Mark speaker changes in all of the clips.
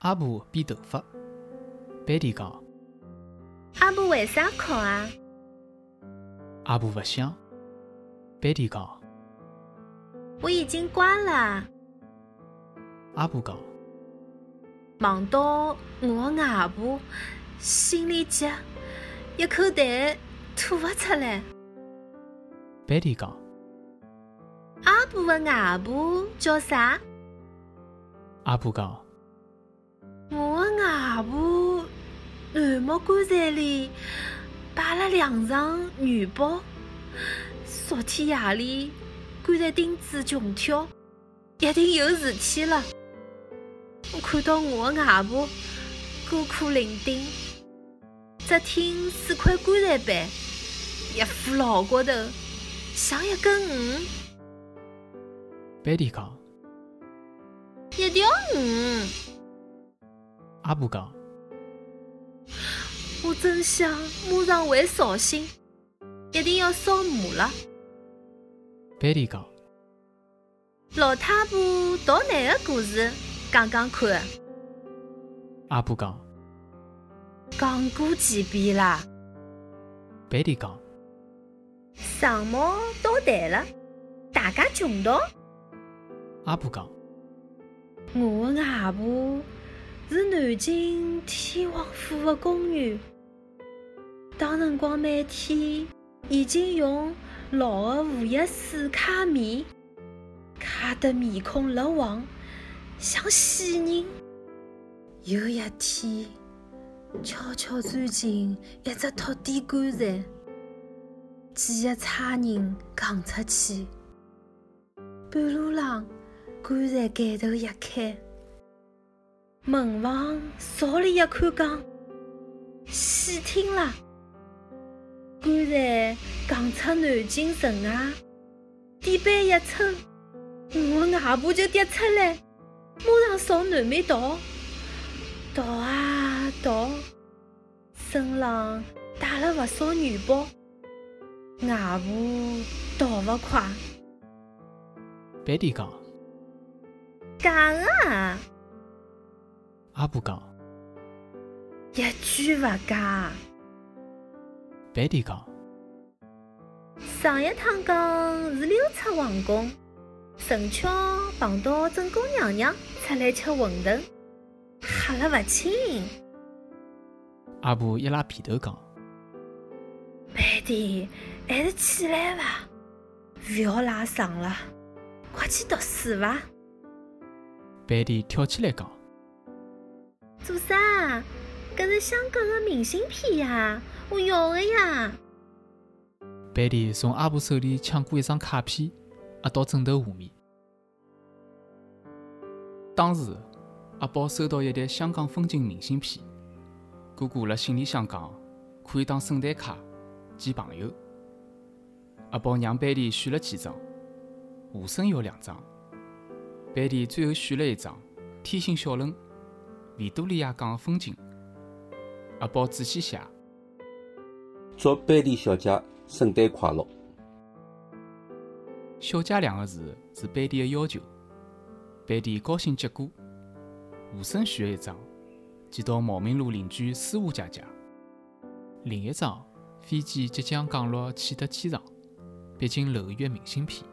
Speaker 1: 阿婆编头发。贝蒂讲：“
Speaker 2: 阿婆为啥哭啊？”
Speaker 1: 阿婆勿想。贝蒂讲：“
Speaker 2: 我已经乖了。”
Speaker 1: 阿婆讲：“
Speaker 2: 望到我外婆，心里急，一口痰吐勿出来。”
Speaker 1: 贝蒂讲：“
Speaker 2: 阿婆的外婆叫啥？”
Speaker 1: 阿婆讲：“
Speaker 2: 我的外婆楠木棺材里摆了两床元宝。昨天夜里棺材钉子穷跳，一定有事体了。我看到我的外婆孤苦伶仃，只听四块棺材板，一副老骨头，像一根鱼。
Speaker 1: 贝蒂讲。
Speaker 2: 一条鱼。
Speaker 1: 阿布讲：“
Speaker 2: 我真想马上回绍兴，一定要扫墓了。”
Speaker 1: 贝蒂讲：“
Speaker 2: 老太婆逃难的故事讲讲看。”
Speaker 1: 阿布讲：“
Speaker 2: 讲过几遍啦。”
Speaker 1: 贝蒂讲：“
Speaker 2: 上毛到台了，大家穷逃。”
Speaker 1: 阿婆讲。
Speaker 2: 我的外婆是南京天王府的宫女，当辰光每天已经用老的胡叶水揩面，揩得面孔蜡黄，像死人。有一天，悄悄钻进一只拖地棺材，几个差人扛出去，半路上。棺材盖头一开，门房扫了一看，讲细听了。棺材扛出南京城外，底板一抽，我外婆就跌出来，马上朝南面逃，逃啊逃，身浪带了不少元宝，外婆逃勿快。
Speaker 1: 别提讲。
Speaker 2: 假的，
Speaker 1: 阿婆讲，
Speaker 2: 一句勿假。
Speaker 1: 白地讲，
Speaker 2: 上一趟讲是溜出皇宫，正巧碰到正宫娘娘出来吃馄饨，吓了勿轻。
Speaker 1: 阿婆一拉皮头讲，
Speaker 2: 贝蒂还是起来伐，勿要拉床了，快去读书伐。
Speaker 1: 贝蒂跳起来讲：“
Speaker 2: 做啥？搿是香港的明信片呀，我要的呀！”
Speaker 1: 贝蒂从阿婆手里抢过一张卡片，压到枕头下面。当时阿宝收到一叠香港风景明信片，哥哥辣信里向讲可以当圣诞卡寄朋友。阿宝让贝蒂选了几张，吴声要两张。贝蒂最后选了一张《天星小轮》，维多利亚港的风景。阿宝仔细写：“
Speaker 3: 祝贝蒂小姐圣诞快乐。”“
Speaker 1: 小姐”两个字是贝蒂的要求。贝蒂高兴接过。吴声选了一张，寄到茂名路邻居施华姐姐。另一张飞机即将降落启德机场，毕竟楼月明信片。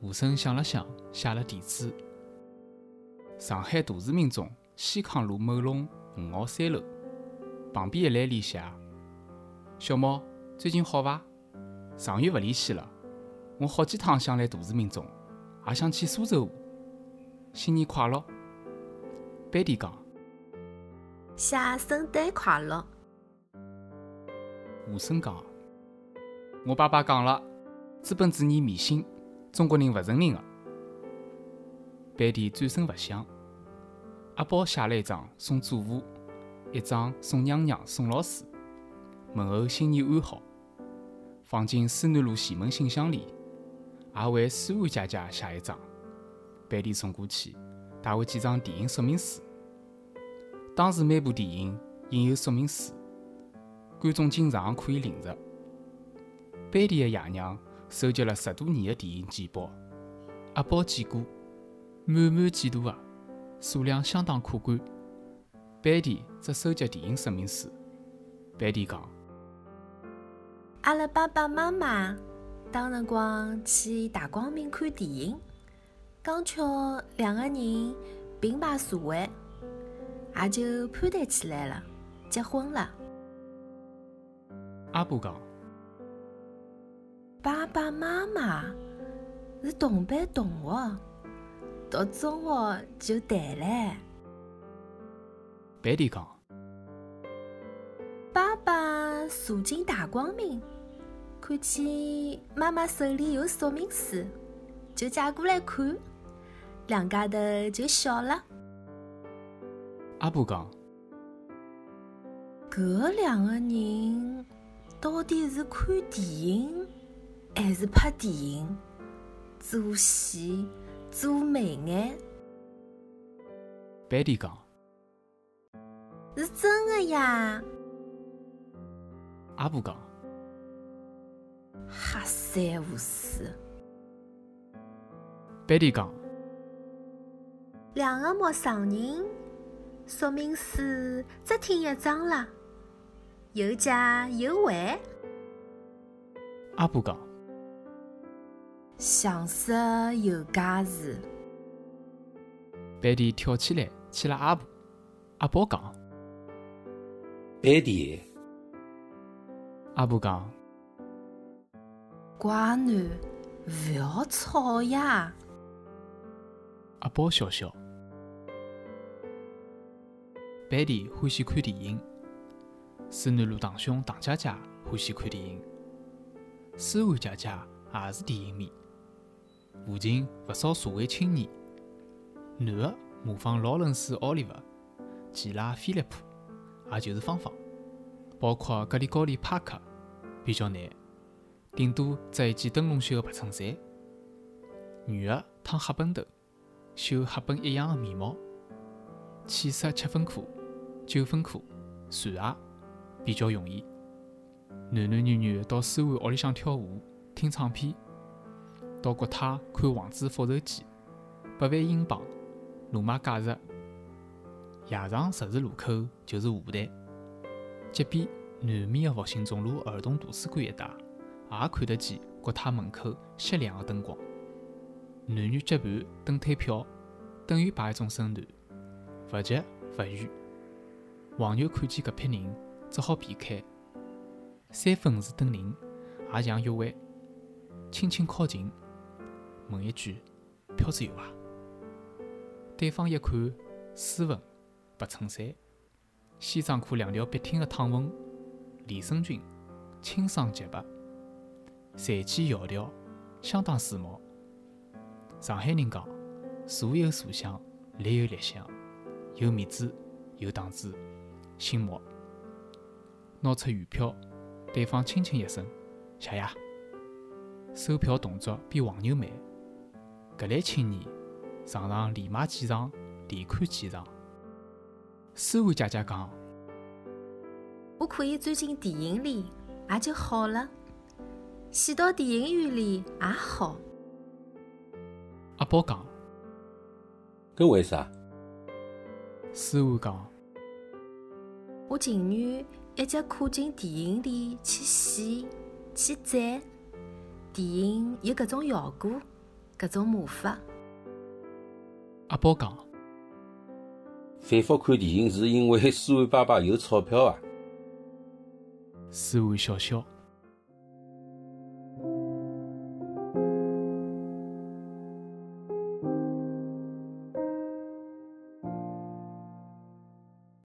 Speaker 1: 吴声想了想，写了地址：上海大市民中西康路某弄五号三楼。旁边一栏里写：“小猫，最近好伐？上月勿联系了。我好几趟想来大市民中，也想去苏州河。新年快乐。”班迪讲：“
Speaker 2: 写圣诞快乐。”
Speaker 1: 吴声讲：“我爸爸讲了，资本主义迷信。”中国人勿承认的。班迪转身勿想。阿宝写了一张送祖父，一张送娘娘、送老师，问候新年安好，放进思南路前门信箱里，也为思安姐姐写一张。班里送过去，带回几张电影说明书。当时每部电影印有说明书，观众进场可以领着。班里的爷娘。收集了十多年的电影简报，阿宝见过，满满几沓啊，数量相当可观。班迪只收集电影说明书。班迪讲：“
Speaker 2: 阿拉爸爸妈妈当辰光去大光明看电影，刚巧两个人并排座位，也就攀谈起来了，结婚了。”
Speaker 1: 阿婆讲：“
Speaker 2: 爸爸妈妈是同班同学，读中学就谈了。”
Speaker 1: 班迪讲：“
Speaker 2: 爸爸坐进大光明，看见妈妈手里有说明书，就借过来看，两家头就笑了。”
Speaker 1: 阿婆讲：“
Speaker 2: 搿两个人。”到底是看电影还是拍电影？做戏做美颜？
Speaker 1: 班迪讲：“
Speaker 2: 是真的呀。”
Speaker 1: 阿婆讲：“
Speaker 2: 瞎三胡四。”
Speaker 1: 班迪讲：“
Speaker 2: 两个陌生人，说明书只听一张了。”有家有还。
Speaker 1: 阿婆讲：“
Speaker 2: 相识有价值。”
Speaker 1: 班迪跳起来去了阿婆。阿宝讲：“
Speaker 3: 班迪。”
Speaker 1: 阿婆讲：“
Speaker 2: 乖囡，勿要吵呀。”
Speaker 1: 阿宝笑笑。班迪欢喜看电影。四男路堂兄堂姐姐欢喜看电影，思涵姐姐也是电影迷。附近勿少社会青年，男的模仿劳伦斯·奥利弗、吉拉·菲利普，也就是芳芳，包括格里高利·帕克，比较难，顶多着一件灯笼袖的白衬衫。女的烫黑本头，绣黑本一样的眉毛，气色七分裤、九分裤，船鞋。比较容易，男男女女到思涵屋里向跳舞、听唱片，到国泰看《王子复仇记》，百万英镑，罗马假日，夜场十字路口就是舞台。即便南面的复兴中路儿童图书馆一带，也看得见国泰门口雪亮的灯光。男女结伴等退票，等于摆一种身段，勿急勿远。黄牛看见搿批人。只好避开，三分是等人，也像约会，轻轻靠近，问一句：“票子有伐？”对方一看，斯文，白衬衫，西装裤两条笔挺的烫纹，连身裙，清爽洁白，裁剪窈窕，相当时髦。上海人讲：“坐有坐相，立有立相，有面子，有档次，醒目。”拿出原票，对方轻轻一声：“谢谢。”收票动作比黄牛慢。搿类青年常常连买几场，连看几场。思涵姐姐讲：“
Speaker 2: 我可以钻进电影里，也就好了；洗到电影院里也好。”
Speaker 1: 阿宝讲：“
Speaker 3: 搿为啥？”
Speaker 1: 思涵讲：“
Speaker 2: 我情愿。”一直跨进电影里去洗去赞，电影有搿种效果，搿种魔法。
Speaker 1: 阿宝讲，
Speaker 3: 反复看电影是因为舒缓爸爸有钞票啊。
Speaker 1: 舒缓笑笑。